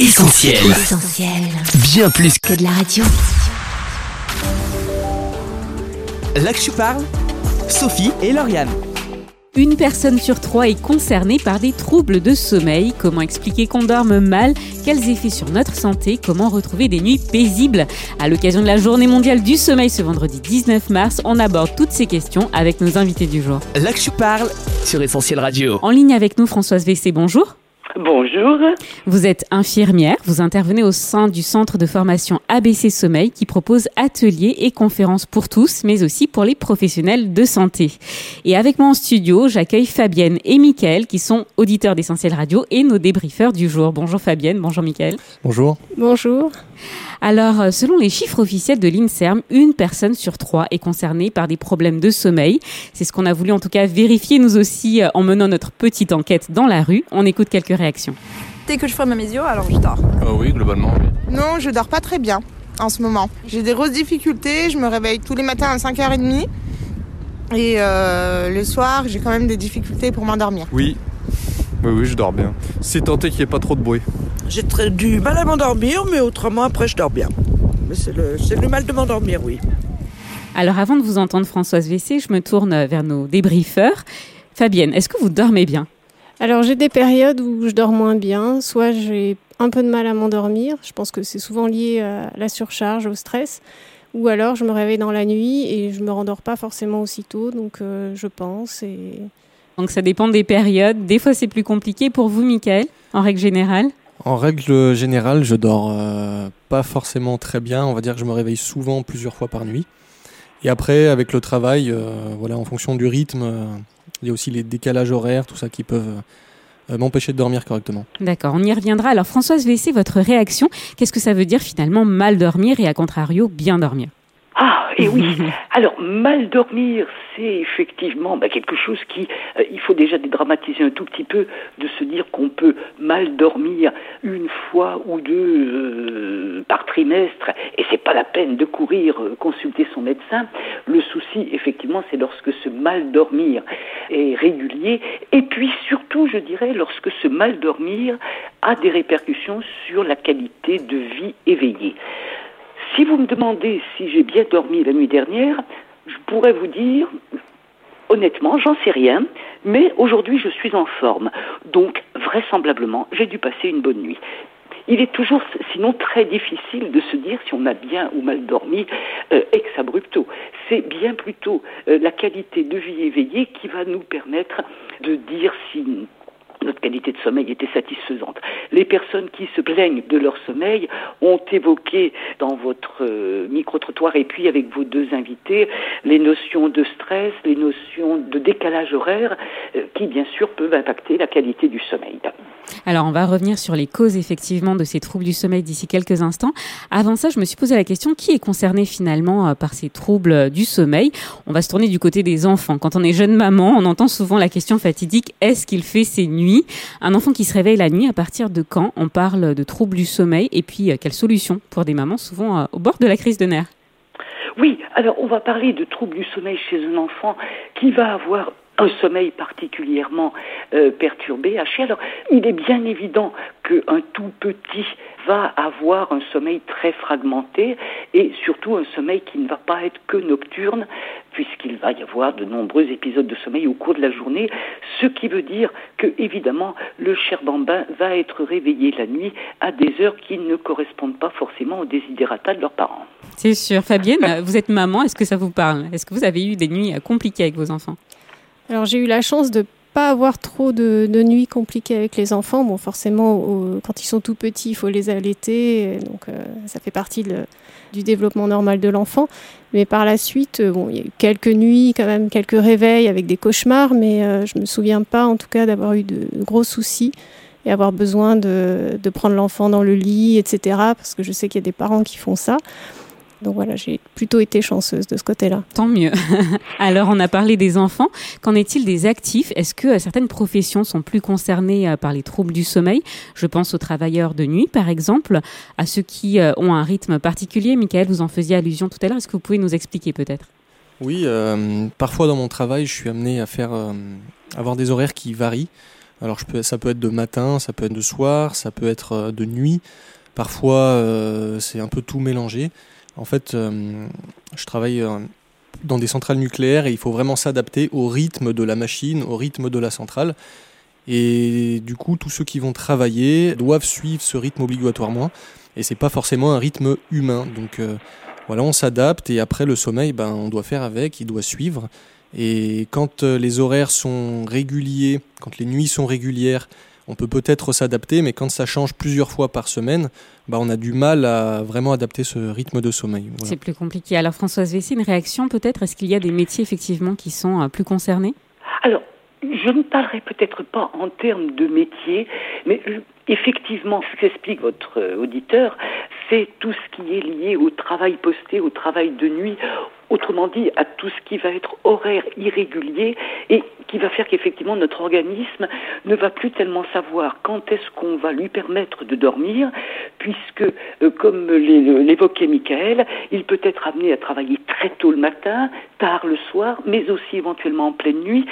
Essentiel. Essentiel. Bien plus que de la radio. là que je parle. Sophie et Lauriane. Une personne sur trois est concernée par des troubles de sommeil. Comment expliquer qu'on dorme mal? Quels effets sur notre santé? Comment retrouver des nuits paisibles? À l'occasion de la journée mondiale du sommeil ce vendredi 19 mars, on aborde toutes ces questions avec nos invités du jour. Là que je parle sur Essentiel Radio. En ligne avec nous, Françoise VC, bonjour. Bonjour. Vous êtes infirmière, vous intervenez au sein du centre de formation ABC Sommeil qui propose ateliers et conférences pour tous, mais aussi pour les professionnels de santé. Et avec moi en studio, j'accueille Fabienne et Mickaël qui sont auditeurs d'Essentiel Radio et nos débriefeurs du jour. Bonjour Fabienne, bonjour Mickaël. Bonjour. Bonjour. Alors, euh, selon les chiffres officiels de l'INSERM, une personne sur trois est concernée par des problèmes de sommeil. C'est ce qu'on a voulu en tout cas vérifier nous aussi euh, en menant notre petite enquête dans la rue. On écoute quelques réactions. Dès que je ferme mes yeux, alors je dors. Ah oui, globalement, oui. Non, je dors pas très bien en ce moment. J'ai des grosses difficultés, je me réveille tous les matins à 5h30 et euh, le soir, j'ai quand même des difficultés pour m'endormir. Oui. Oui, oui, je dors bien. C'est tenté qu'il n'y ait pas trop de bruit. J'ai très- du mal à m'endormir, mais autrement, après, je dors bien. Mais c'est le, c'est le mal de m'endormir, oui. Alors, avant de vous entendre Françoise VC, je me tourne vers nos débriefeurs. Fabienne, est-ce que vous dormez bien? Alors j'ai des périodes où je dors moins bien, soit j'ai un peu de mal à m'endormir, je pense que c'est souvent lié à la surcharge, au stress, ou alors je me réveille dans la nuit et je me rendors pas forcément aussitôt, donc euh, je pense et Donc, ça dépend des périodes. Des fois, c'est plus compliqué pour vous, Michael, en règle générale? En règle générale, je dors euh, pas forcément très bien. On va dire que je me réveille souvent plusieurs fois par nuit. Et après, avec le travail, euh, voilà, en fonction du rythme, euh, il y a aussi les décalages horaires, tout ça qui peuvent m'empêcher de dormir correctement. D'accord, on y reviendra. Alors, Françoise VC, votre réaction, qu'est-ce que ça veut dire finalement mal dormir et à contrario bien dormir? Et oui. Alors, mal dormir, c'est effectivement bah, quelque chose qui, euh, il faut déjà dédramatiser un tout petit peu, de se dire qu'on peut mal dormir une fois ou deux euh, par trimestre, et c'est pas la peine de courir euh, consulter son médecin. Le souci, effectivement, c'est lorsque ce mal dormir est régulier, et puis surtout, je dirais, lorsque ce mal dormir a des répercussions sur la qualité de vie éveillée. Si vous me demandez si j'ai bien dormi la nuit dernière, je pourrais vous dire, honnêtement, j'en sais rien, mais aujourd'hui je suis en forme. Donc, vraisemblablement, j'ai dû passer une bonne nuit. Il est toujours, sinon, très difficile de se dire si on a bien ou mal dormi euh, ex abrupto. C'est bien plutôt euh, la qualité de vie éveillée qui va nous permettre de dire si notre qualité de sommeil était satisfaisante. Les personnes qui se plaignent de leur sommeil ont évoqué dans votre euh, micro-trottoir et puis avec vos deux invités les notions de stress, les notions de décalage horaire euh, qui bien sûr peuvent impacter la qualité du sommeil. Alors, on va revenir sur les causes effectivement de ces troubles du sommeil d'ici quelques instants. Avant ça, je me suis posé la question qui est concerné finalement euh, par ces troubles du sommeil? On va se tourner du côté des enfants. Quand on est jeune maman, on entend souvent la question fatidique est-ce qu'il fait ses nuits? Un enfant qui se réveille la nuit, à partir de quand on parle de troubles du sommeil Et puis, euh, quelle solution pour des mamans souvent euh, au bord de la crise de nerfs? Oui, alors on va parler de troubles du sommeil chez un enfant qui va avoir un sommeil particulièrement euh, perturbé, haché. Alors, il est bien évident qu'un tout petit va avoir un sommeil très fragmenté et surtout un sommeil qui ne va pas être que nocturne, puisqu'il va y avoir de nombreux épisodes de sommeil au cours de la journée, ce qui veut dire que, évidemment, le cher bambin va être réveillé la nuit à des heures qui ne correspondent pas forcément aux désidératas de leurs parents. C'est sûr. Fabienne, vous êtes maman, est-ce que ça vous parle? Est-ce que vous avez eu des nuits compliquées avec vos enfants? Alors j'ai eu la chance de avoir trop de, nuits compliquées avec les enfants. Bon, forcément, quand ils sont tout petits, il faut les allaiter, donc euh, ça fait partie du développement normal de l'enfant. Mais par la suite, euh, bon, il y a eu quelques nuits, quand même, quelques réveils avec des cauchemars, mais euh, je me souviens pas, en tout cas, d'avoir eu de gros soucis et avoir besoin de prendre l'enfant dans le lit, etc. Parce que je sais qu'il y a des parents qui font ça. Donc voilà, j'ai plutôt été chanceuse de ce côté-là. Tant mieux. Alors, on a parlé des enfants. Qu'en est-il des actifs? Est-ce que euh, certaines professions sont plus concernées euh, par les troubles du sommeil? Je pense aux travailleurs de nuit, par exemple, à ceux qui euh, ont un rythme particulier. Michael, vous en faisiez allusion tout à l'heure. Est-ce que vous pouvez nous expliquer peut-être? Oui, euh, parfois dans mon travail, je suis amené à faire euh, avoir des horaires qui varient. Alors je peux, ça peut être de matin, ça peut être de soir, ça peut être de nuit. Parfois, euh, c'est un peu tout mélangé. En fait, euh, je travaille euh, dans des centrales nucléaires et il faut vraiment s'adapter au rythme de la machine, au rythme de la centrale. Et du coup, tous ceux qui vont travailler doivent suivre ce rythme obligatoirement. Et c'est pas forcément un rythme humain. Donc euh, voilà, on s'adapte et après le sommeil, ben, on doit faire avec, il doit suivre. Et quand les horaires sont réguliers, quand les nuits sont régulières, on peut peut-être s'adapter, mais quand ça change plusieurs fois par semaine, bah, on a du mal à vraiment adapter ce rythme de sommeil. Voilà. C'est plus compliqué. Alors Françoise Vessy, une réaction peut-être? Est-ce qu'il y a des métiers effectivement qui sont euh, plus concernés? Alors, je ne parlerai peut-être pas en termes de métier, mais euh, effectivement, ce qu'explique votre euh, auditeur, c'est tout ce qui est lié au travail posté, au travail de nuit, autrement dit à tout ce qui va être horaire irrégulier et qui va faire qu'effectivement notre organisme ne va plus tellement savoir quand est-ce qu'on va lui permettre de dormir, puisque, euh, comme l'é- l'évoquait Michael, il peut être amené à travailler très tôt le matin, tard le soir, mais aussi éventuellement en pleine nuit.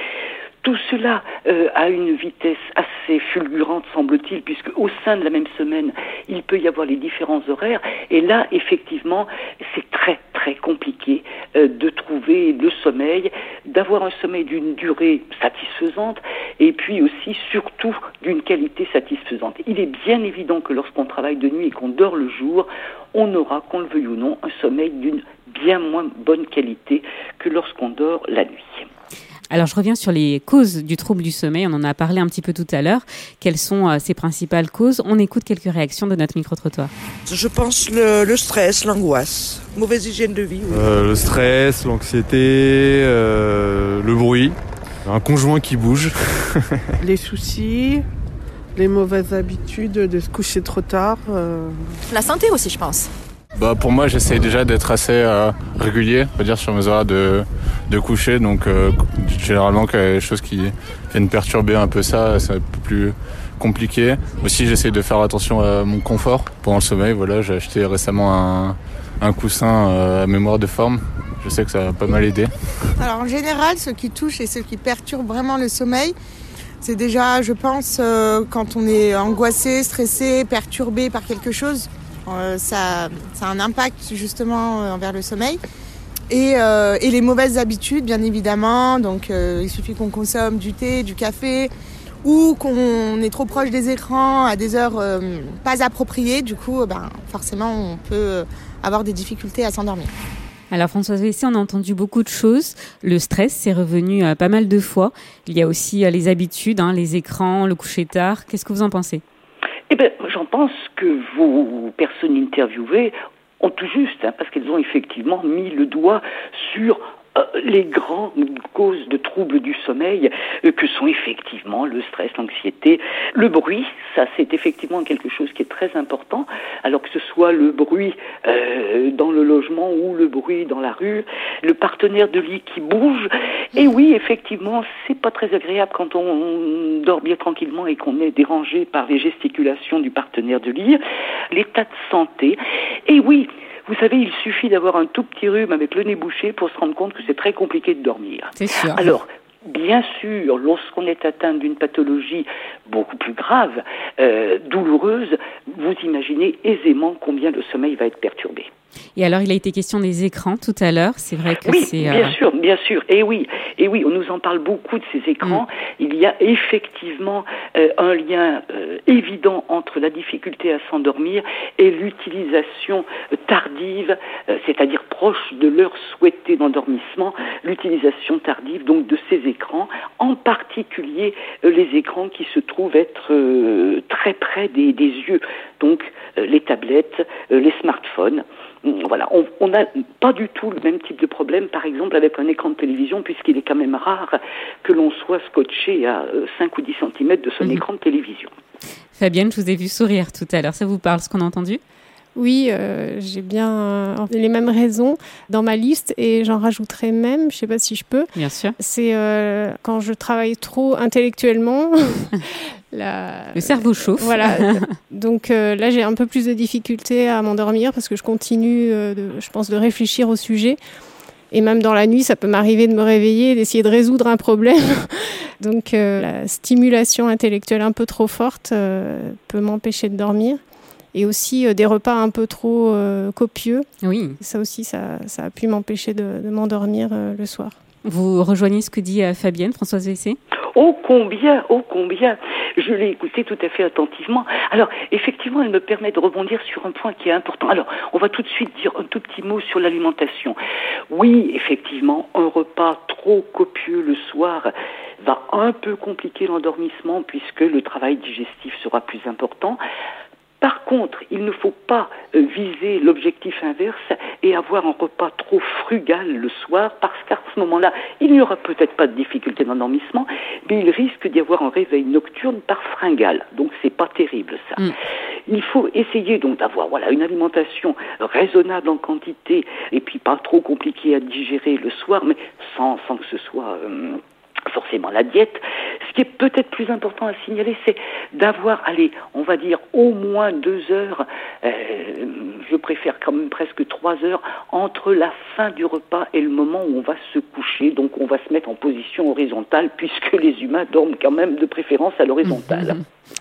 Tout cela euh, à une vitesse assez fulgurante, semble-t-il, puisque au sein de la même semaine, il peut y avoir les différents horaires. Et là, effectivement, c'est très très compliqué euh, de trouver le sommeil, d'avoir un sommeil d'une durée satisfaisante, et puis aussi, surtout, d'une qualité satisfaisante. Il est bien évident que lorsqu'on travaille de nuit et qu'on dort le jour, on aura, qu'on le veuille ou non, un sommeil d'une bien moins bonne qualité que lorsqu'on dort la nuit. Alors je reviens sur les causes du trouble du sommeil, on en a parlé un petit peu tout à l'heure. Quelles sont euh, ces principales causes? On écoute quelques réactions de notre micro-trottoir. Je pense le, le stress, l'angoisse, mauvaise hygiène de vie. oui. Euh, le stress, l'anxiété, euh, le bruit, un conjoint qui bouge. les soucis, les mauvaises habitudes de se coucher trop tard. euh, La santé aussi, je pense. Bah pour moi j'essaye déjà d'être assez euh, régulier, on va dire sur mes horaires de, de coucher, donc euh, généralement quand il y a des choses qui viennent perturber un peu ça, c'est un peu plus compliqué. Aussi j'essaye de faire attention à mon confort pendant le sommeil, voilà j'ai acheté récemment un, un coussin euh, à mémoire de forme, je sais que ça va pas mal aider. Alors en général, ce qui touche et ce qui perturbe vraiment le sommeil, c'est déjà, je pense, quand on est angoissé, stressé, perturbé par quelque chose, ça, ça a un impact justement euh, envers le sommeil. Et, euh, et les mauvaises habitudes, bien évidemment. Donc euh, il suffit qu'on consomme du thé, du café, ou qu'on est trop proche des écrans à des heures euh, pas appropriées. Du coup, euh, ben, forcément, on peut euh, avoir des difficultés à s'endormir. Alors Françoise Vessy, on a entendu beaucoup de choses. Le stress, c'est revenu euh, pas mal de fois. Il y a aussi euh, les habitudes, hein, les écrans, le coucher tard. Qu'est-ce que vous en pensez? Eh bien, j'en pense que vos personnes interviewées ont tout juste, hein, parce qu'elles ont effectivement mis le doigt sur les grandes causes de troubles du sommeil euh, que sont effectivement le stress, l'anxiété, le bruit. Ça, c'est effectivement quelque chose qui est très important. Alors que ce soit le bruit euh, dans le logement ou le bruit dans la rue, le partenaire de lit qui bouge. Et oui, effectivement, c'est pas très agréable quand on dort bien tranquillement et qu'on est dérangé par les gesticulations du partenaire de lit. L'état de santé. Et oui, vous savez, il suffit d'avoir un tout petit rhume avec le nez bouché pour se rendre compte que c'est très compliqué de dormir. C'est sûr. Alors, bien sûr, lorsqu'on est atteint d'une pathologie beaucoup plus grave, euh, douloureuse, vous imaginez aisément combien le sommeil va être perturbé. Et alors, il a été question des écrans tout à l'heure. C'est vrai que Oui, c'est. euh, bien sûr, bien sûr. Et oui, et oui, on nous en parle beaucoup de ces écrans. Il y a effectivement euh, un lien euh, évident entre la difficulté à s'endormir et l'utilisation tardive, c'est-à-dire proche de l'heure souhaitée d'endormissement, l'utilisation tardive donc de ces écrans, en particulier les écrans qui se trouvent être très près des, des yeux, donc les tablettes, les smartphones. Mm, Voilà, on n'a pas du tout le même type de problème, par exemple, avec un écran de télévision, puisqu'il est quand même rare que l'on soit scotché à euh, 5 ou 10 cm de son Mhm. écran de télévision. Fabienne, je vous ai vu sourire tout à l'heure. Ça vous parle ce qu'on a entendu? Oui, euh, j'ai bien euh, les mêmes raisons dans ma liste et j'en rajouterai même, je sais pas si je peux. Bien sûr. C'est euh, quand je travaille trop intellectuellement. la- Le cerveau chauffe. Voilà. Donc euh, là, j'ai un peu plus de difficultés à m'endormir parce que je continue, euh, de, je pense, de réfléchir au sujet. Et même dans la nuit, ça peut m'arriver de me réveiller, d'essayer de résoudre un problème. Donc euh, la stimulation intellectuelle un peu trop forte peut m'empêcher de dormir. Et aussi des repas un peu trop copieux. Oui. Ça aussi, ça, ça a pu m'empêcher de, de m'endormir le soir. Vous rejoignez ce que dit euh, Fabienne, Françoise Vessé? Oh combien, oh combien Je l'ai écoutée tout à fait attentivement. Alors, effectivement, elle me permet de rebondir sur un point qui est important. Alors, on va tout de suite dire un tout petit mot sur l'alimentation. Oui, effectivement, un repas trop copieux le soir va un peu compliquer l'endormissement puisque le travail digestif sera plus important. Par contre, il ne faut pas euh, viser l'objectif inverse et avoir un repas trop frugal le soir, parce qu'à ce moment-là, il n'y aura peut-être pas de difficulté d'endormissement, mais il risque d'y avoir un réveil nocturne par fringale. Donc c'est pas terrible ça. Mm. Il faut essayer donc d'avoir voilà une alimentation raisonnable en quantité et puis pas trop compliquée à digérer le soir, mais sans, sans que ce soit euh, forcément la diète. Ce qui est peut-être plus important à signaler, c'est d'avoir, allez, on va dire au moins deux heures, euh, je préfère quand même presque trois heures, entre la fin du repas et le moment où on va se coucher. Donc on va se mettre en position horizontale, puisque les humains dorment quand même de préférence à l'horizontale.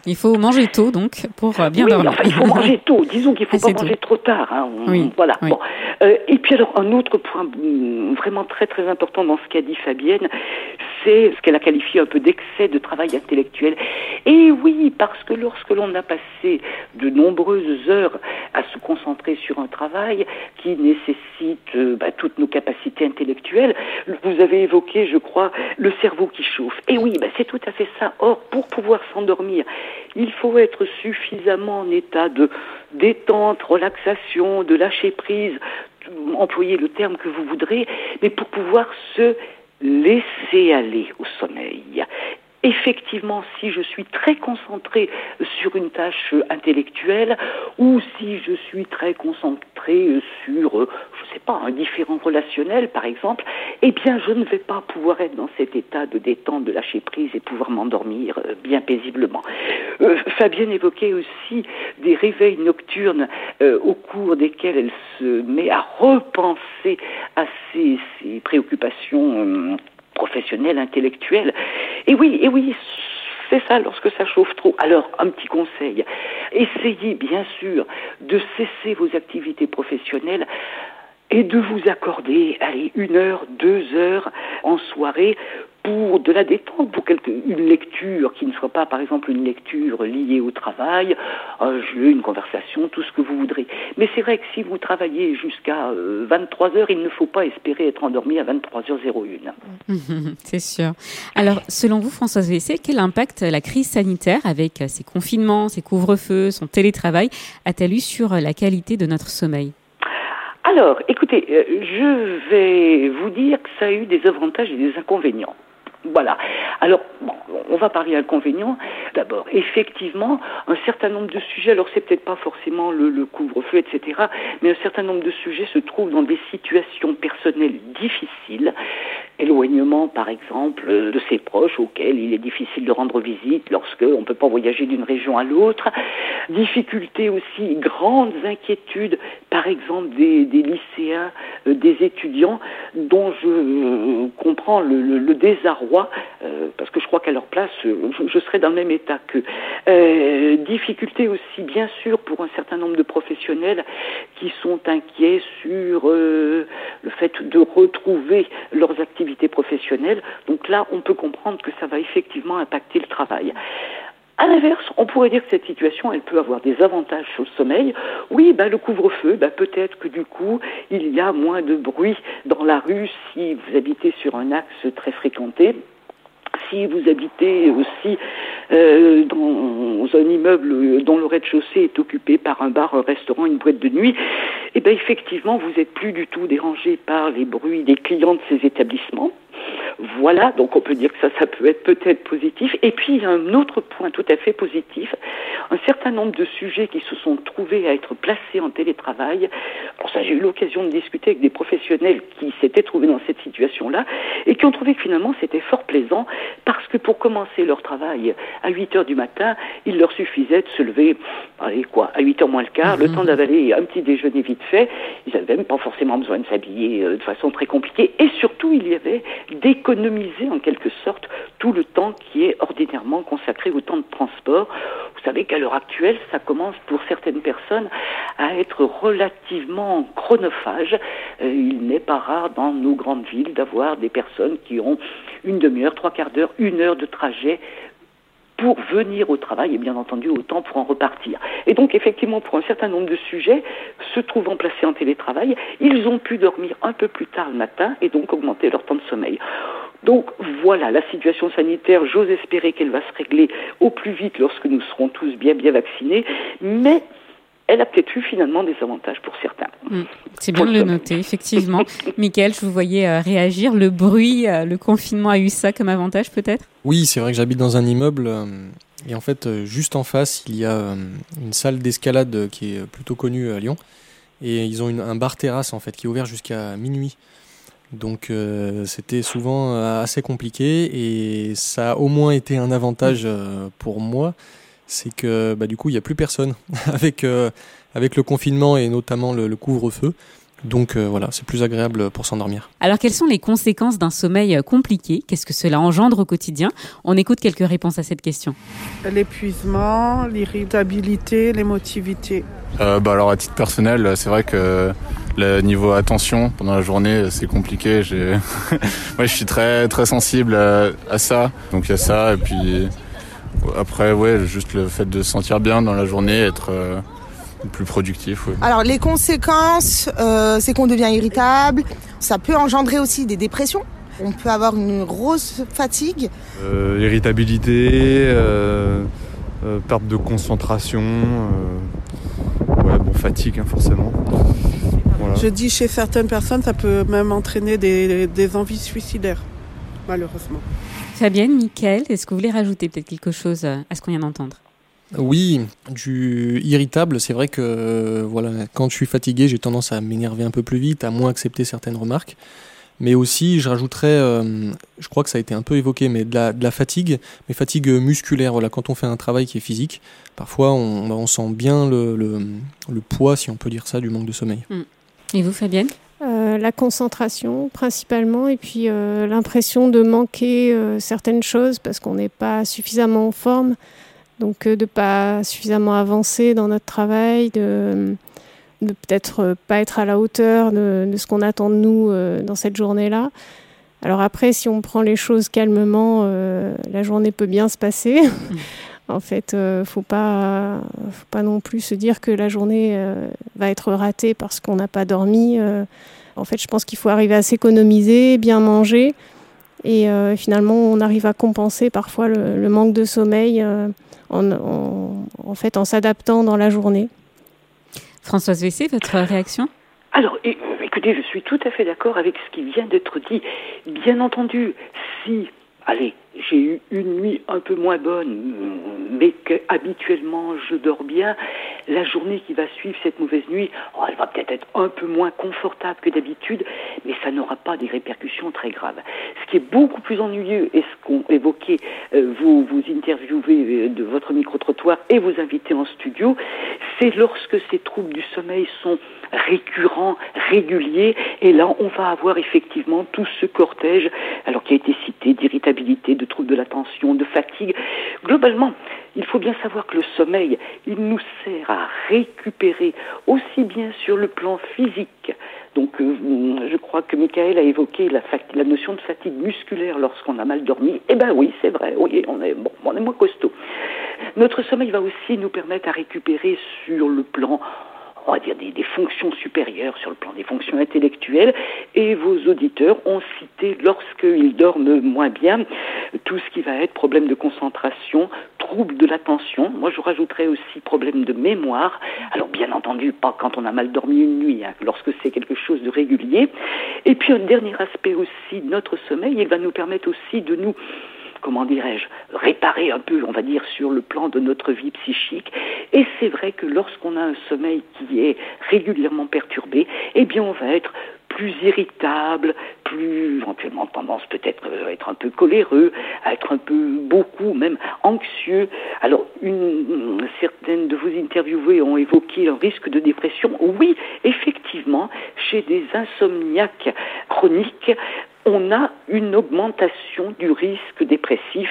Il faut manger tôt, donc, pour euh, bien oui, dormir. enfin, il faut manger tôt. Disons qu'il faut Assez pas tôt. manger trop tard. Hein. On- Oui, Voilà. oui. Bon. Euh, et puis alors un autre point mm, vraiment très très important dans ce qu'a dit Fabienne, c'est ce qu'elle a qualifié un peu d'excès de travail intellectuel. Et oui, parce que lorsque l'on a passé de nombreuses heures à se concentrer sur un travail qui nécessite euh, bah, toutes nos capacités intellectuelles, vous avez évoqué, je crois, le cerveau qui chauffe. Et oui, bah, c'est tout à fait ça. Or, pour pouvoir s'endormir, il faut être suffisamment en état de détente, relaxation, de lâcher prise, employez le terme que vous voudrez, mais pour pouvoir se laisser aller au sommeil. Effectivement, si je suis très concentré sur une tâche intellectuelle ou si je suis très concentré sur, euh, je sais pas, un différent relationnel par exemple, eh bien je ne vais pas pouvoir être dans cet état de détente, de lâcher prise et pouvoir m'endormir euh, bien paisiblement. Euh, Fabienne évoquait aussi des réveils nocturnes au cours desquels elle se met à repenser à ses, préoccupations professionnelles, intellectuelles. Et oui, et oui, c'est ça lorsque ça chauffe trop. Alors, un petit conseil, essayez bien sûr de cesser vos activités professionnelles et de vous accorder, allez, une heure, deux heures en soirée pour de la détente, pour quelque, une lecture qui ne soit pas, par exemple, une lecture liée au travail, un jeu, une conversation, tout ce que vous voudrez. Mais c'est vrai que si vous travaillez jusqu'à euh, 23 heures, il ne faut pas espérer être endormi à 23h01. C'est sûr. Alors, selon vous, Françoise Vessé, quel impact la crise sanitaire, avec ses confinements, ses couvre-feux, son télétravail, a-t-elle eu sur la qualité de notre sommeil? Alors, écoutez, euh, je vais vous dire que ça a eu des avantages et des inconvénients. Voilà. Alors, on va parler inconvénients. D'abord, effectivement, un certain nombre de sujets, alors c'est peut-être pas forcément le couvre-feu, etc., mais un certain nombre de sujets se trouvent dans des situations personnelles difficiles. Éloignement, par exemple, de ses proches auxquels il est difficile de rendre visite lorsque on ne peut pas voyager d'une région à l'autre. Difficultés aussi, grandes inquiétudes, par exemple des, des lycéens, euh, des étudiants, dont je euh, comprends le, le- le désarroi, euh, parce que je crois qu'à leur place, euh, je, je serais dans le même état qu'eux. Difficultés aussi, bien sûr, pour un certain nombre de professionnels qui sont inquiets sur le fait de retrouver leurs activités professionnelles. Donc là, on peut comprendre que ça va effectivement impacter le travail. À l'inverse, on pourrait dire que cette situation, elle peut avoir des avantages sur le sommeil. Oui, ben, le couvre-feu, ben, peut-être que du coup, il y a moins de bruit dans la rue si vous habitez sur un axe très fréquenté. Si vous habitez aussi euh, dans un immeuble dont le rez-de-chaussée est occupé par un bar, un restaurant, une boîte de nuit, eh ben effectivement, vous n'êtes plus du tout dérangé par les bruits des clients de ces établissements. Voilà, donc on peut dire que ça, ça peut être peut-être positif. Et puis, il y a un autre point tout à fait positif. Certain nombre de sujets qui se sont trouvés à être placés en télétravail. Pour ça, j'ai eu l'occasion de discuter avec des professionnels qui s'étaient trouvés dans cette situation-là et qui ont trouvé que finalement, c'était fort plaisant parce que pour commencer leur travail à 8 heures du matin, il leur suffisait de se lever, allez, quoi, à 8 heures moins le quart, le temps d'avaler un petit déjeuner vite fait. Ils n'avaient même pas forcément besoin de s'habiller euh, de façon très compliquée. Et surtout, il y avait des économiser en quelque sorte tout le temps qui est ordinairement consacré au temps de transport. Vous savez qu'à l'heure actuelle, ça commence pour certaines personnes à être relativement chronophage. Euh, il n'est pas rare dans nos grandes villes d'avoir des personnes qui ont une demi-heure, trois quarts d'heure, une heure de trajet pour venir au travail et bien entendu autant pour en repartir. Et donc effectivement pour un certain nombre de sujets, se trouvant placés en télétravail, ils ont pu dormir un peu plus tard le matin et donc augmenter leur temps de sommeil. Donc voilà, la situation sanitaire, j'ose espérer qu'elle va se régler au plus vite lorsque nous serons tous bien bien vaccinés, mais elle a peut-être eu finalement des avantages pour certains. Mm. C'est bien de le noter, effectivement. Michael, je vous voyais euh, réagir. Le bruit, euh, le confinement a eu ça comme avantage peut-être? Oui, c'est vrai que j'habite dans un immeuble. Euh, et en fait, juste en face, il y a une salle d'escalade qui est plutôt connue à Lyon. Et ils ont un bar terrasse en fait qui est ouvert jusqu'à minuit. Donc c'était souvent assez compliqué et ça a au moins été un avantage pour moi c'est que bah, du coup, il n'y a plus personne avec, euh, avec le confinement et notamment le, couvre-feu. Donc euh, voilà, c'est plus agréable pour s'endormir. Alors quelles sont les conséquences d'un sommeil euh, compliqué? Qu'est-ce que cela engendre au quotidien? On écoute quelques réponses à cette question. L'épuisement, l'irritabilité, l'émotivité. bah alors à titre personnel, c'est vrai que le niveau attention pendant la journée, c'est compliqué. Moi, je suis très très sensible à, à ça. Donc il y a ça et puis après, ouais, juste le fait de se sentir bien dans la journée, être euh, plus productif. Alors les conséquences, euh, c'est qu'on devient irritable. Ça peut engendrer aussi des dépressions. On peut avoir une grosse fatigue. Euh, irritabilité, perte de concentration, ouais, bon, fatigue hein, forcément. Je dis chez certaines personnes, ça peut même entraîner des envies suicidaires, malheureusement. Fabienne, Michael, est-ce que vous voulez rajouter peut-être quelque chose à ce qu'on vient d'entendre? Oui, du irritable, c'est vrai que voilà, quand je suis fatigué, j'ai tendance à m'énerver un peu plus vite, à moins accepter certaines remarques. Mais aussi, je rajouterais, euh, je crois que ça a été un peu évoqué, mais de la, fatigue, mais fatigue musculaire. Voilà, quand on fait un travail qui est physique, parfois on, sent bien le, poids, si on peut dire ça, du manque de sommeil. Hmm. Et vous, Fabienne? Euh, la concentration principalement et puis euh, l'impression de manquer euh, certaines choses parce qu'on n'est pas suffisamment en forme, donc de pas suffisamment avancer dans notre travail, de, de peut-être pas être à la hauteur de, ce qu'on attend de nous dans cette journée-là. Alors après, si on prend les choses calmement, la journée peut bien se passer. En fait, euh, faut pas, faut pas non plus se dire que la journée euh, va être ratée parce qu'on n'a pas dormi. Euh. en fait, je pense qu'il faut arriver à s'économiser, bien manger, et finalement, on arrive à compenser parfois le, manque de sommeil en, en, fait, en s'adaptant dans la journée. Françoise Vessé, votre réaction? Alors, écoutez, je suis tout à fait d'accord avec ce qui vient d'être dit. Bien entendu, si, allez, j'ai eu une nuit un peu moins bonne, mais que habituellement je dors bien, la journée qui va suivre cette mauvaise nuit, oh, elle va peut-être être un peu moins confortable que d'habitude, mais ça n'aura pas des répercussions très graves. Ce qui est beaucoup plus ennuyeux, et ce qu'ont évoqué euh, vous, vous interviewez euh, de votre micro-trottoir et vos invités en studio, c'est lorsque ces troubles du sommeil sont récurrents, réguliers, et là on va avoir effectivement tout ce cortège, alors qui a été cité, d'irritabilité, de troubles de l'attention, de fatigue. Globalement, il faut bien savoir que le sommeil, il nous sert à récupérer aussi bien sur le plan physique. Donc, euh, je crois que Michael a évoqué la, la notion de fatigue musculaire lorsqu'on a mal dormi. Eh ben oui, c'est vrai. Oui, on est bon, on est moins costaud. Notre sommeil va aussi nous permettre à récupérer sur le plan on va dire, des, des, fonctions supérieures sur le plan des fonctions intellectuelles. Et vos auditeurs ont cité, lorsqu'ils dorment moins bien, tout ce qui va être problème de concentration, trouble de l'attention. Moi, je rajouterais aussi problème de mémoire. Alors, bien entendu, pas quand on a mal dormi une nuit, hein, lorsque c'est quelque chose de régulier. Et puis, un dernier aspect aussi, notre sommeil, il va nous permettre aussi de nous comment dirais-je, réparer un peu, on va dire, sur le plan de notre vie psychique. Et c'est vrai que lorsqu'on a un sommeil qui est régulièrement perturbé, eh bien, on va être plus irritable, plus éventuellement tendance peut-être à être un peu coléreux, à être un peu beaucoup même anxieux. Alors une, certaines de vos interviewés ont évoqué un risque de dépression. Oui, effectivement, chez des insomniaques chroniques, on a une augmentation du risque dépressif.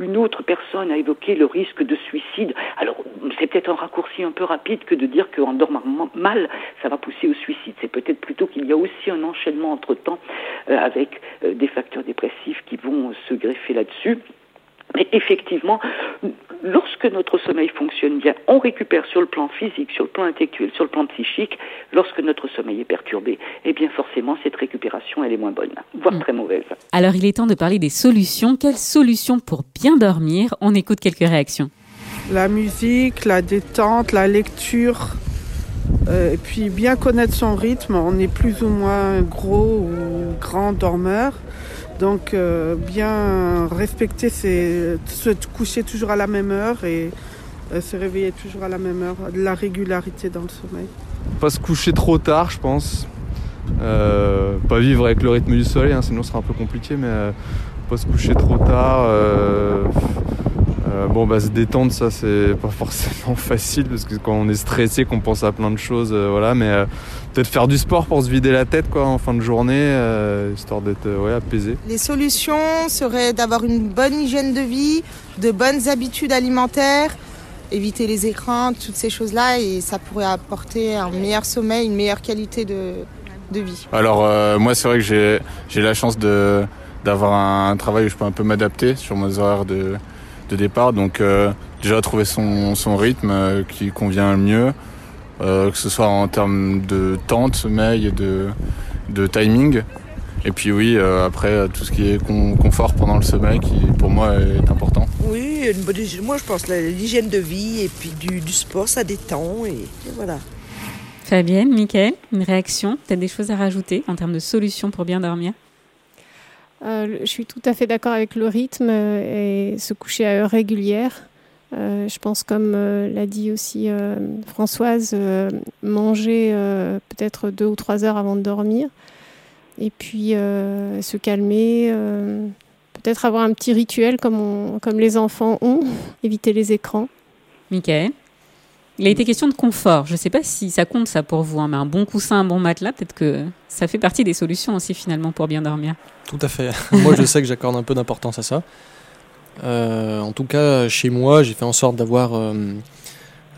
Une autre personne a évoqué le risque de suicide. Alors, c'est peut-être un raccourci un peu rapide que de dire qu'en dormant mal, ça va pousser au suicide. C'est peut-être plutôt qu'il y a aussi un enchaînement entre-temps euh, avec euh, des facteurs dépressifs qui vont se greffer là-dessus. Mais effectivement, lorsque notre sommeil fonctionne bien, on récupère sur le plan physique, sur le plan intellectuel, sur le plan psychique. Lorsque notre sommeil est perturbé, eh bien forcément, cette récupération, elle est moins bonne, voire mm. très mauvaise. Alors, il est temps de parler des solutions. Quelles solutions pour bien dormir? On écoute quelques réactions. La musique, la détente, la lecture, euh, et puis bien connaître son rythme. On est plus ou moins gros ou grand dormeur. Donc euh, bien respecter, c'est se coucher toujours à la même heure et euh, se réveiller toujours à la même heure, de la régularité dans le sommeil. Pas se coucher trop tard, je pense. Euh, pas vivre avec le rythme du soleil, hein, sinon ce sera un peu compliqué, mais pas se coucher trop tard. Bon, bah se détendre, ça c'est pas forcément facile parce que quand on est stressé, qu'on pense à plein de choses, voilà. Mais peut-être faire du sport pour se vider la tête quoi en fin de journée, euh, histoire d'être euh, ouais, apaisé. Les solutions seraient d'avoir une bonne hygiène de vie, de bonnes habitudes alimentaires, éviter les écrans, toutes ces choses-là, et ça pourrait apporter un meilleur sommeil, une meilleure qualité de, de vie. Alors euh, moi c'est vrai que j'ai, j'ai la chance de, d'avoir un, travail où je peux un peu m'adapter sur mes horaires de, de départ, donc déjà trouver son, son rythme qui convient le mieux. Euh, que ce soit en termes de temps de sommeil et de, de timing. Et puis oui, euh, après, tout ce qui est confort pendant le sommeil, qui pour moi est important. Oui, une bonne, moi je pense l'hygiène de vie et puis du, du sport, ça détend et, voilà. Fabienne, Mickaël, une réaction? Peut-être des choses à rajouter en termes de solutions pour bien dormir? Euh, Je suis tout à fait d'accord avec le rythme et se coucher à heure régulière. Euh, je pense, comme euh, l'a dit aussi euh, Françoise, manger peut-être deux ou trois heures avant de dormir. Et puis se calmer, peut-être avoir un petit rituel comme, comme les enfants ont, éviter les écrans. Michael? Il a été question de confort. Je ne sais pas si ça compte ça pour vous, hein, mais un bon coussin, un bon matelas, peut-être que ça fait partie des solutions aussi finalement pour bien dormir. Tout à fait. Moi, je sais que j'accorde un peu d'importance à ça. Euh, en tout cas, chez moi, j'ai fait en sorte d'avoir euh,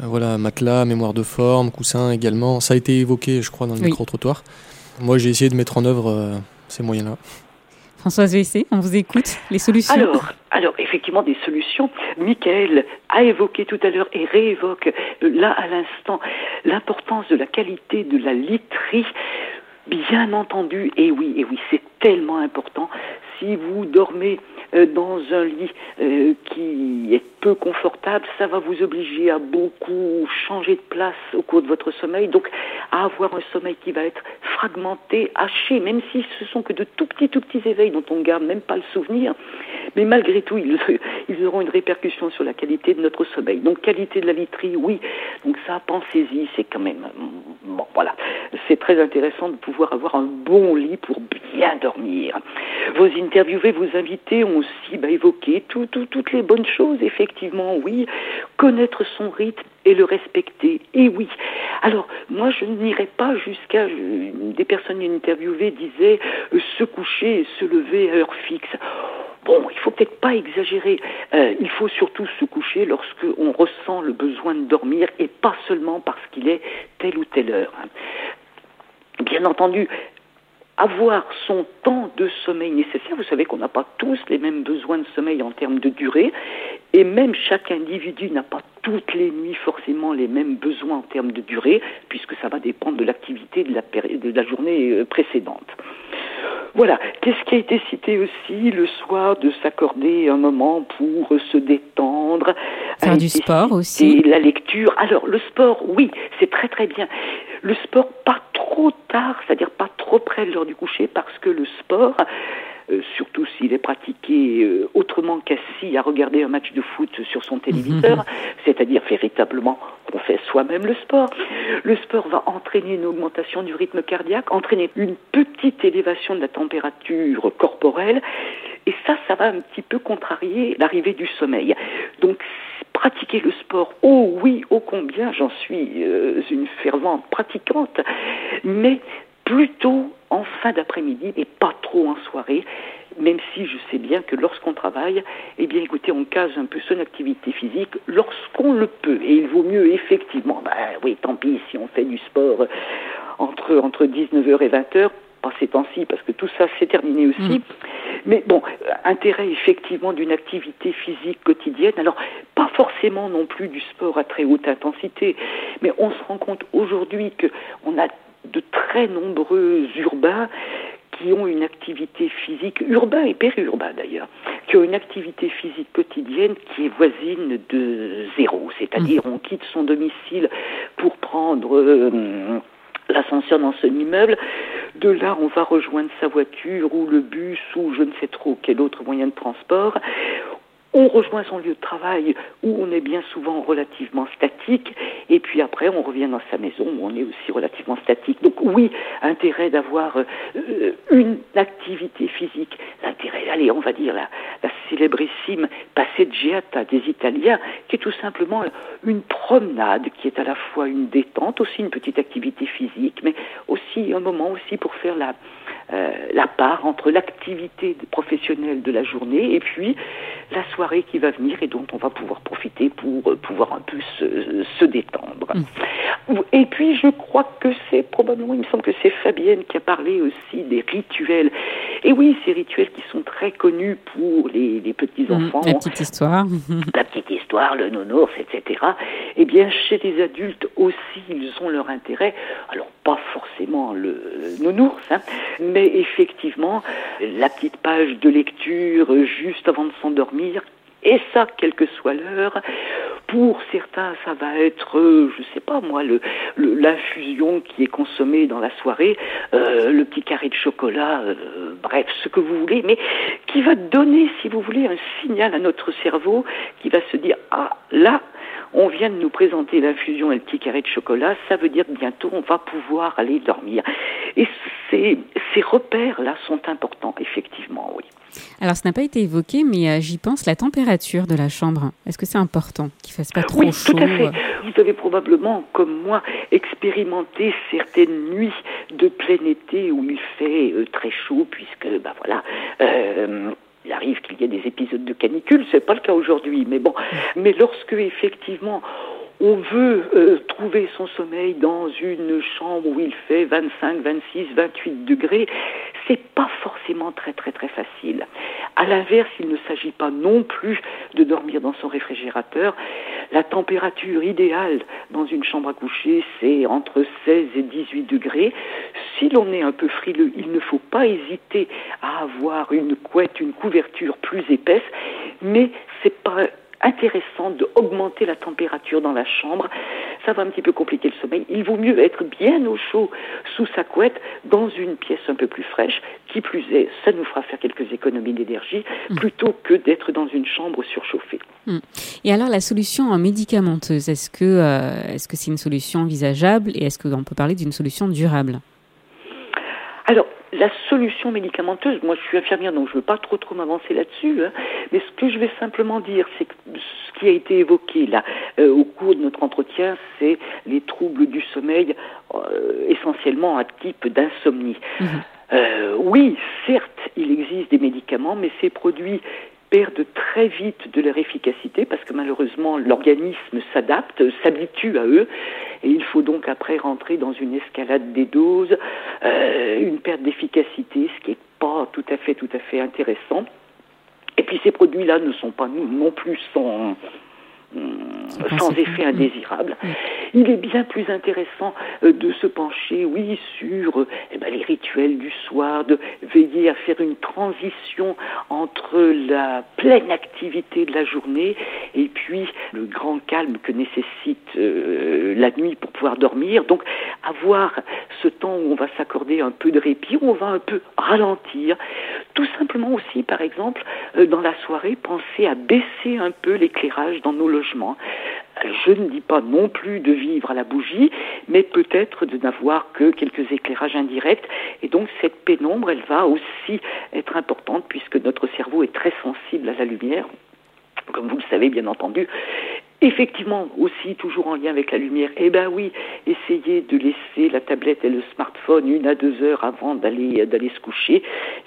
voilà, matelas, mémoire de forme, coussin également. Ça a été évoqué, je crois, dans le micro-trottoir. Moi, j'ai essayé de mettre en œuvre euh, ces moyens-là. Françoise Vessé, on vous écoute. Les solutions Alors, alors effectivement, des solutions. Michael a évoqué tout à l'heure et réévoque là à l'instant l'importance de la qualité de la literie. Bien entendu, et oui, et oui, c'est tellement important. Si vous dormez euh, dans un lit euh, qui est peu confortable, ça va vous obliger à beaucoup changer de place au cours de votre sommeil, donc à avoir un sommeil qui va être fragmenté, haché, même si ce sont que de tout petits, tout petits éveils dont on garde même pas le souvenir, mais malgré tout, ils, ils auront une répercussion sur la qualité de notre sommeil. Donc qualité de la literie, oui. Donc ça, pensez-y, c'est quand même bon, voilà, c'est très intéressant de pouvoir avoir un bon lit pour bien dormir. Vos interviewés, vos invités ont aussi bah, toutes les bonnes choses, effectivement, oui. Connaître son rythme et le respecter. Et oui. Alors, moi, je n'irai pas jusqu'à. Des personnes interviewées disaient euh, se coucher et se lever à heure fixe. Bon, il faut peut-être pas exagérer. Euh, il faut surtout se coucher lorsque on ressent le besoin de dormir et pas seulement parce qu'il est telle ou telle heure. Hein. Bien entendu, avoir son temps de sommeil nécessaire. Vous savez qu'on n'a pas tous les mêmes besoins de sommeil en termes de durée, et même chaque individu n'a pas toutes les nuits forcément les mêmes besoins en termes de durée, puisque ça va dépendre de l'activité de la, de la journée euh, précédente. Voilà. Qu'est-ce qui a été cité aussi le soir de s'accorder un moment pour se détendre? Faire du sport aussi. La lecture. Alors le sport, oui, c'est très très bien. Le sport pas trop tard, c'est-à-dire pas trop près de l'heure du coucher, parce que le sport euh, surtout s'il est pratiqué euh, autrement qu'assis à regarder un match de foot sur son téléviseur, c'est-à-dire véritablement qu'on fait soi-même le sport. Le sport va entraîner une augmentation du rythme cardiaque, entraîner une petite élévation de la température corporelle, et ça, ça va un petit peu contrarier l'arrivée du sommeil. Donc, pratiquer le sport, oh oui, ô combien, j'en suis euh, une fervente pratiquante, mais plutôt en fin d'après-midi et pas trop en soirée, même si je sais bien que lorsqu'on travaille, eh bien écoutez, on case un peu son activité physique lorsqu'on le peut. Et il vaut mieux effectivement, bah oui, tant pis si on fait du sport entre, entre 19h et 20h, pas ces temps-ci, parce que tout ça s'est terminé aussi. Mm. Mais bon, intérêt effectivement d'une activité physique quotidienne. Alors, pas forcément non plus du sport à très haute intensité, mais on se rend compte aujourd'hui que on a de très nombreux urbains qui ont une activité physique, urbain et périurbain d'ailleurs, qui ont une activité physique quotidienne qui est voisine de zéro. C'est-à-dire, on quitte son domicile pour prendre euh, l'ascenseur dans son immeuble. De là, on va rejoindre sa voiture ou le bus ou je ne sais trop quel autre moyen de transport. On rejoint son lieu de travail où on est bien souvent relativement statique et puis après on revient dans sa maison où on est aussi relativement statique. Donc oui, intérêt d'avoir euh, une activité physique. L'intérêt, allez, on va dire la, la célébrissime passeggiata des Italiens qui est tout simplement une promenade qui est à la fois une détente, aussi une petite activité physique, mais aussi un moment aussi pour faire la, euh, la part entre l'activité professionnelle de la journée et puis la soirée qui va venir et dont on va pouvoir profiter pour euh, pouvoir un peu se, se détendre. Et puis je crois que c'est probablement, il me semble que c'est Fabienne qui a parlé aussi des rituels. Et oui, ces rituels qui sont très connus pour les, les petits-enfants. La petite histoire. la petite le nounours, etc. Eh bien, chez les adultes aussi, ils ont leur intérêt. Alors, pas forcément le nounours, hein, mais effectivement, la petite page de lecture juste avant de s'endormir, et ça, quelle que soit l'heure. Pour certains, ça va être, euh, je sais pas moi, le, l'infusion qui est consommée dans la soirée, euh, le petit carré de chocolat, euh, bref, ce que vous voulez, mais qui va donner, si vous voulez, un signal à notre cerveau qui va se dire ah là. On vient de nous présenter l'infusion et le petit carré de chocolat, ça veut dire que bientôt on va pouvoir aller dormir. Et ces, ces repères-là sont importants, effectivement, oui. Alors, ça n'a pas été évoqué, mais euh, j'y pense, la température de la chambre. Est-ce que c'est important qu'il fasse pas trop Oui, chaud tout à fait. euh, Vous avez probablement, comme moi, expérimenté certaines nuits de plein été où il fait euh, très chaud, puisque, ben voilà, euh, il arrive qu'il y ait des épisodes de canicule. C'est pas le cas aujourd'hui, mais bon. Mais lorsque effectivement on veut euh, trouver son sommeil dans une chambre où il fait 25, 26, 28 degrés, c'est pas forcément très très très facile. À l'inverse, il ne s'agit pas non plus de dormir dans son réfrigérateur. La température idéale dans une chambre à coucher, c'est entre 16 et 18 degrés. Si l'on est un peu frileux, il ne faut pas hésiter à avoir une couette, une couverture plus épaisse, mais c'est pas intéressant d'augmenter la température dans la chambre. Ça va un petit peu compliquer le sommeil. Il vaut mieux être bien au chaud sous sa couette dans une pièce un peu plus fraîche. Qui plus est, ça nous fera faire quelques économies d'énergie plutôt que d'être dans une chambre surchauffée. Hmm. Et alors, la solution médicamenteuse, est-ce que euh, est-ce que c'est une solution envisageable et est-ce qu'on peut parler d'une solution durable? Alors, la solution médicamenteuse, moi je suis infirmière donc je ne veux pas trop trop m'avancer là-dessus, hein, mais ce que je vais simplement dire, c'est que ce qui a été évoqué là euh, au cours de notre entretien, c'est les troubles du sommeil, euh, essentiellement à type d'insomnie. Euh, oui, certes, il existe des médicaments, mais ces produits perdent très vite de leur efficacité parce que malheureusement l'organisme s'adapte, s'habitue à eux et il faut donc après rentrer dans une escalade des doses, euh, une perte d'efficacité, ce qui n'est pas tout à fait intéressant. Et puis ces produits-là ne sont pas non plus sans hum, sans effet indésirable. Il est bien plus intéressant euh, de se pencher, oui, sur euh, les rituels du soir, de veiller à faire une transition entre la pleine activité de la journée et puis le grand calme que nécessite euh, la nuit pour pouvoir dormir. Donc avoir ce temps où on va s'accorder un peu de répit, où on va un peu ralentir. Tout simplement aussi, par exemple, euh, dans la soirée, penser à baisser un peu l'éclairage dans nos logements. Je ne dis pas non plus de vivre à la bougie, mais peut-être de n'avoir que quelques éclairages indirects. Et donc cette pénombre, elle va aussi être importante puisque notre cerveau est très sensible à la lumière, comme vous le savez bien entendu. Effectivement, aussi toujours en lien avec la lumière. Eh ben oui, essayez de laisser la tablette et le smartphone une à deux heures avant d'aller d'aller se coucher.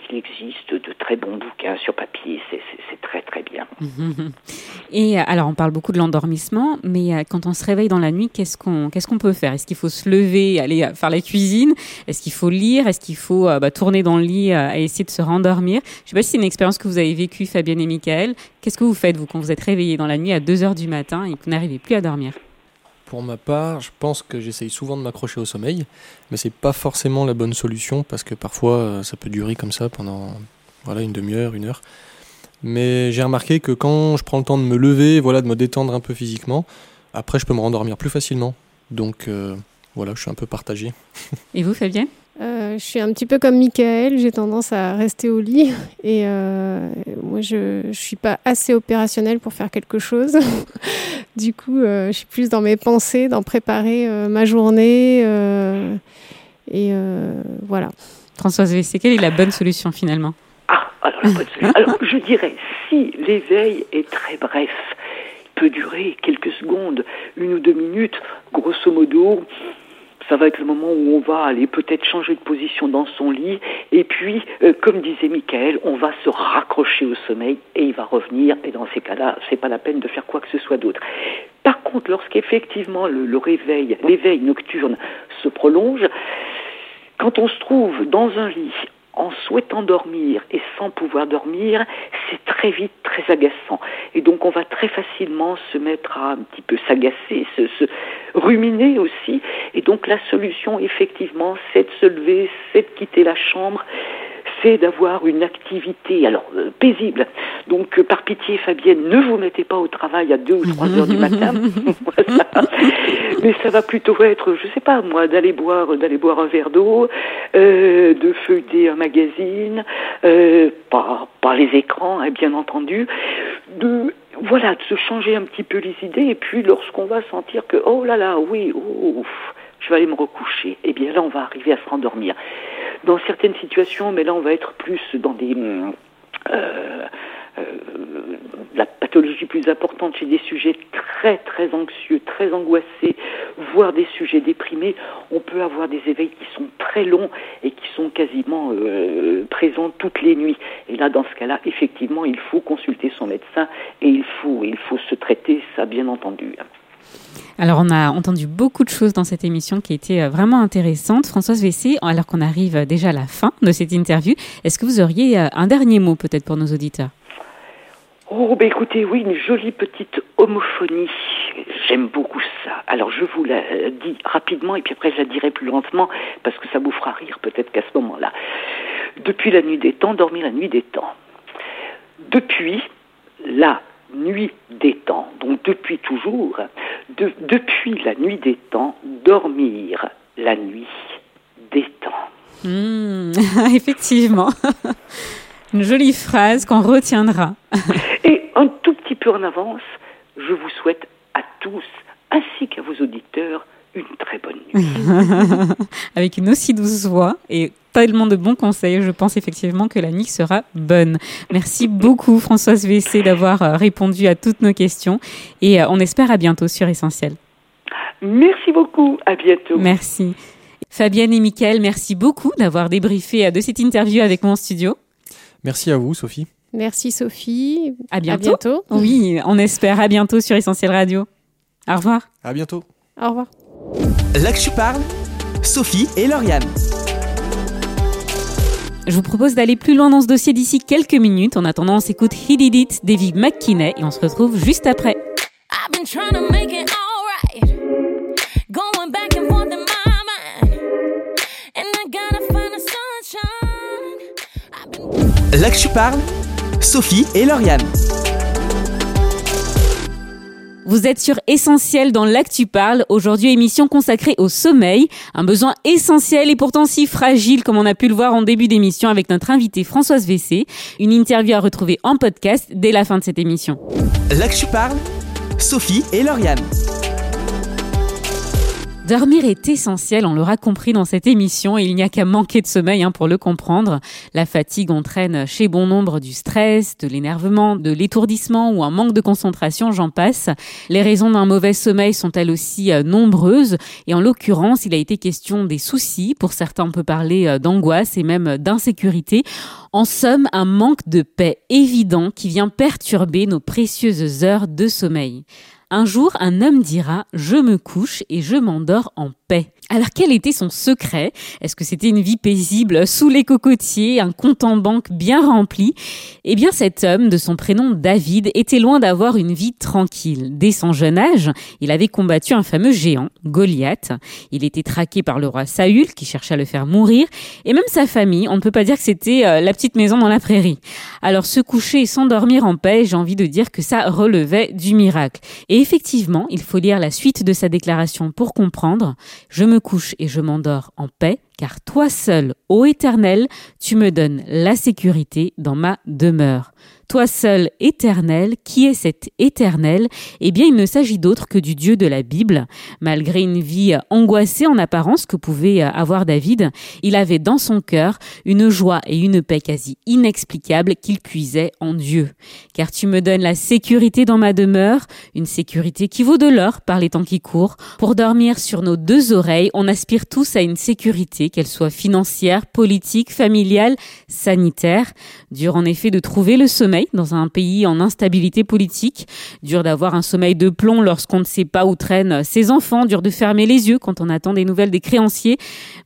Il existe de très bons bouquins sur papier, c'est très très bien. Et euh, alors, on parle beaucoup de l'endormissement, mais euh, quand on se réveille dans la nuit, qu'est-ce qu'on qu'est-ce qu'on peut faire? Est-ce qu'il faut se lever, aller euh, faire la cuisine? Est-ce qu'il faut lire? Est-ce qu'il faut bah, tourner dans le lit et essayer de se rendormir? Je ne sais pas si c'est une expérience que vous avez vécue, Fabienne et Michael. Qu'est-ce que vous faites, vous, quand vous êtes réveillé dans la nuit à 2 heures du matin et que vous n'arrivez plus à dormir? Pour ma part, je pense que j'essaye souvent de m'accrocher au sommeil, mais c'est pas forcément la bonne solution parce que parfois ça peut durer comme ça pendant voilà une demi-heure, une heure. Mais j'ai remarqué que quand je prends le temps de me lever, voilà, de me détendre un peu physiquement, après je peux me rendormir plus facilement. Donc euh, voilà, je suis un peu partagé. Et vous, Fabienne euh, je suis un petit peu comme Michael, j'ai tendance à rester au lit et euh, moi je ne suis pas assez opérationnelle pour faire quelque chose. du coup, je suis plus dans mes pensées, dans préparer ma journée et voilà. Françoise Vessé, quelle est la bonne solution finalement? Alors, je dirais, si l'éveil est très bref, peut durer quelques secondes, une ou deux minutes, grosso modo, ça va être le moment où on va aller peut-être changer de position dans son lit. Et puis, euh, comme disait Michael, on va se raccrocher au sommeil et il va revenir. Et dans ces cas-là, c'est pas la peine de faire quoi que ce soit d'autre. Par contre, lorsqu'effectivement le, le réveil, l'éveil nocturne se prolonge, quand on se trouve dans un lit en souhaitant dormir et sans pouvoir dormir, c'est très vite très agaçant. Et donc on va très facilement se mettre à un petit peu s'agacer, se, se, ruminer aussi. Et donc la solution, effectivement, c'est de se lever, c'est de quitter la chambre c'est d'avoir une activité alors euh, paisible. Donc euh, par pitié, Fabienne, ne vous mettez pas au travail à 2 ou 3 heures du matin. Mais ça va plutôt être, je sais pas moi, d'aller boire, d'aller boire un verre d'eau, euh, de feuilleter un magazine, pas, pas les écrans, hein, bien entendu, de voilà, de se changer un petit peu les idées. Et puis lorsqu'on va sentir que oh là là, oui, ouf, je vais aller me recoucher, eh bien là on va arriver à se rendormir dans certaines situations, mais là on va être plus dans des euh, euh, la pathologie plus importante chez des sujets très très anxieux, très angoissés, voire des sujets déprimés, on peut avoir des éveils qui sont très longs et qui sont quasiment euh, présents toutes les nuits. Et là, dans ce cas-là, effectivement, il faut consulter son médecin et il faut, il faut se traiter, ça bien entendu. Alors, on a entendu beaucoup de choses dans cette émission qui étaient euh, vraiment intéressantes. Françoise Vessé, alors qu'on arrive déjà à la fin de cette interview, est-ce que vous auriez euh, un dernier mot peut-être pour nos auditeurs? Oh, ben écoutez, oui, une jolie petite homophonie. J'aime beaucoup ça. Alors, je vous la dis rapidement et puis après, je la dirai plus lentement parce que ça vous fera rire peut-être qu'à ce moment-là. Depuis la nuit des temps, dormir la nuit des temps. Depuis la nuit des temps, donc depuis toujours, depuis la nuit des temps, dormir la nuit des temps. Hmm, effectivement. Une jolie phrase qu'on retiendra. Et un tout petit peu en avance, je vous souhaite à tous, ainsi qu'à vos auditeurs, une très bonne nuit. Avec une aussi douce voix et tellement de bons conseils. Je pense effectivement que la nuit sera bonne. Merci beaucoup Françoise Vessé d'avoir euh, répondu à toutes nos questions et euh, on espère à bientôt sur Essentiel. Merci beaucoup, à bientôt. Merci. Fabienne et Mickaël, merci beaucoup d'avoir débriefé euh, de cette interview avec mon studio. Merci à vous, Sophie. Merci, Sophie. À bientôt. À bientôt. Oui, on espère à bientôt sur Essentiel Radio. Au revoir. À bientôt. Au revoir. Là que je parle, Sophie et Lauriane. Je vous propose d'aller plus loin dans ce dossier d'ici quelques minutes. En attendant, on s'écoute He Did It, David McKinney, et on se retrouve juste après. Là que je parle, Sophie et Lauriane. Vous êtes sur Essentiel dans l'Actu Parle. Aujourd'hui, émission consacrée au sommeil. Un besoin essentiel et pourtant si fragile comme on a pu le voir en début d'émission avec notre invitée Françoise Vessé. Une interview à retrouver en podcast dès la fin de cette émission. L'Actu Parle, Sophie et Lauriane. Dormir est essentiel, on l'aura compris dans cette émission, et il n'y a qu'à manquer de sommeil hein, pour le comprendre. La fatigue entraîne chez bon nombre du stress, de l'énervement, de l'étourdissement ou un manque de concentration, j'en passe. Les raisons d'un mauvais sommeil sont elles aussi euh, nombreuses, et en l'occurrence, il a été question des soucis, pour certains on peut parler euh, d'angoisse et même d'insécurité. En somme, un manque de paix évident qui vient perturber nos précieuses heures de sommeil. Un jour, un homme dira ⁇ Je me couche et je m'endors en paix ⁇ alors quel était son secret? Est-ce que c'était une vie paisible sous les cocotiers, un compte en banque bien rempli? Eh bien cet homme, de son prénom David, était loin d'avoir une vie tranquille. Dès son jeune âge, il avait combattu un fameux géant, Goliath. Il était traqué par le roi Saül qui cherchait à le faire mourir. Et même sa famille, on ne peut pas dire que c'était euh, la petite maison dans la prairie. Alors se coucher et s'endormir en paix, j'ai envie de dire que ça relevait du miracle. Et effectivement, il faut lire la suite de sa déclaration pour comprendre. Je couche et je m'endors en paix, car toi seul, ô Éternel, tu me donnes la sécurité dans ma demeure. Toi seul, éternel, qui est cet éternel? Eh bien, il ne s'agit d'autre que du Dieu de la Bible. Malgré une vie angoissée en apparence que pouvait avoir David, il avait dans son cœur une joie et une paix quasi inexplicables qu'il puisait en Dieu. Car tu me donnes la sécurité dans ma demeure, une sécurité qui vaut de l'or par les temps qui courent. Pour dormir sur nos deux oreilles, on aspire tous à une sécurité, qu'elle soit financière, politique, familiale, sanitaire. Dur en effet de trouver le sommeil dans un pays en instabilité politique. Dur d'avoir un sommeil de plomb lorsqu'on ne sait pas où traînent ses enfants. Dur de fermer les yeux quand on attend des nouvelles des créanciers.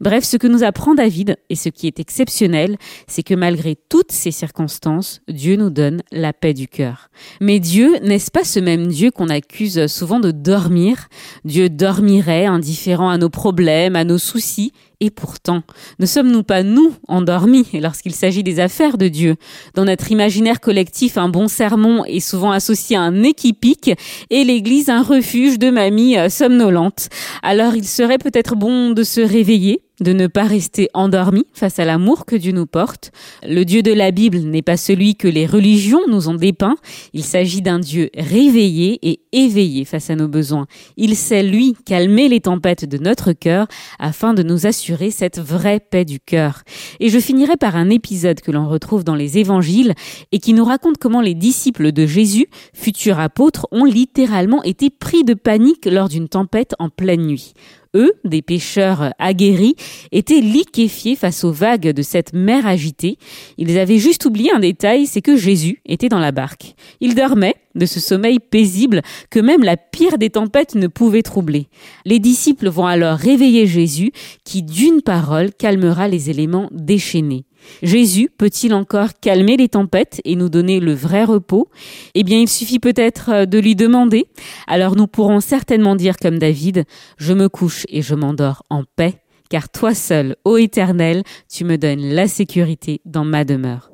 Bref, ce que nous apprend David et ce qui est exceptionnel, c'est que malgré toutes ces circonstances, Dieu nous donne la paix du cœur. Mais Dieu, n'est-ce pas ce même Dieu qu'on accuse souvent de dormir? Dieu dormirait indifférent à nos problèmes, à nos soucis et pourtant, ne sommes-nous pas nous endormis lorsqu'il s'agit des affaires de Dieu? Dans notre imaginaire collectif, un bon sermon est souvent associé à un équipique et l'Église un refuge de mamies euh, somnolentes. Alors il serait peut-être bon de se réveiller de ne pas rester endormi face à l'amour que Dieu nous porte. Le Dieu de la Bible n'est pas celui que les religions nous ont dépeint. Il s'agit d'un Dieu réveillé et éveillé face à nos besoins. Il sait, lui, calmer les tempêtes de notre cœur afin de nous assurer cette vraie paix du cœur. Et je finirai par un épisode que l'on retrouve dans les évangiles et qui nous raconte comment les disciples de Jésus, futurs apôtres, ont littéralement été pris de panique lors d'une tempête en pleine nuit eux, des pêcheurs aguerris, étaient liquéfiés face aux vagues de cette mer agitée. Ils avaient juste oublié un détail, c'est que Jésus était dans la barque. Il dormait de ce sommeil paisible que même la pire des tempêtes ne pouvait troubler. Les disciples vont alors réveiller Jésus qui, d'une parole, calmera les éléments déchaînés. Jésus peut-il encore calmer les tempêtes et nous donner le vrai repos? Eh bien, il suffit peut-être euh, de lui demander. Alors nous pourrons certainement dire comme David, je me couche et je m'endors en paix, car toi seul, ô Éternel, tu me donnes la sécurité dans ma demeure.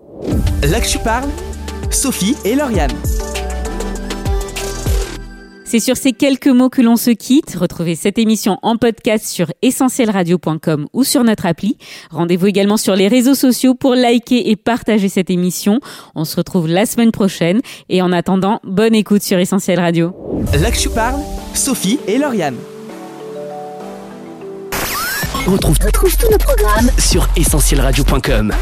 Là que tu parles, Sophie et Lauriane. C'est sur ces quelques mots que l'on se quitte. Retrouvez cette émission en podcast sur essentielradio.com ou sur notre appli. Rendez-vous également sur les réseaux sociaux pour liker et partager cette émission. On se retrouve la semaine prochaine et en attendant, bonne écoute sur Essentiel Radio. Là que tu parles, Sophie et Lauriane. On retrouve, tous nos programmes sur essentielradio.com.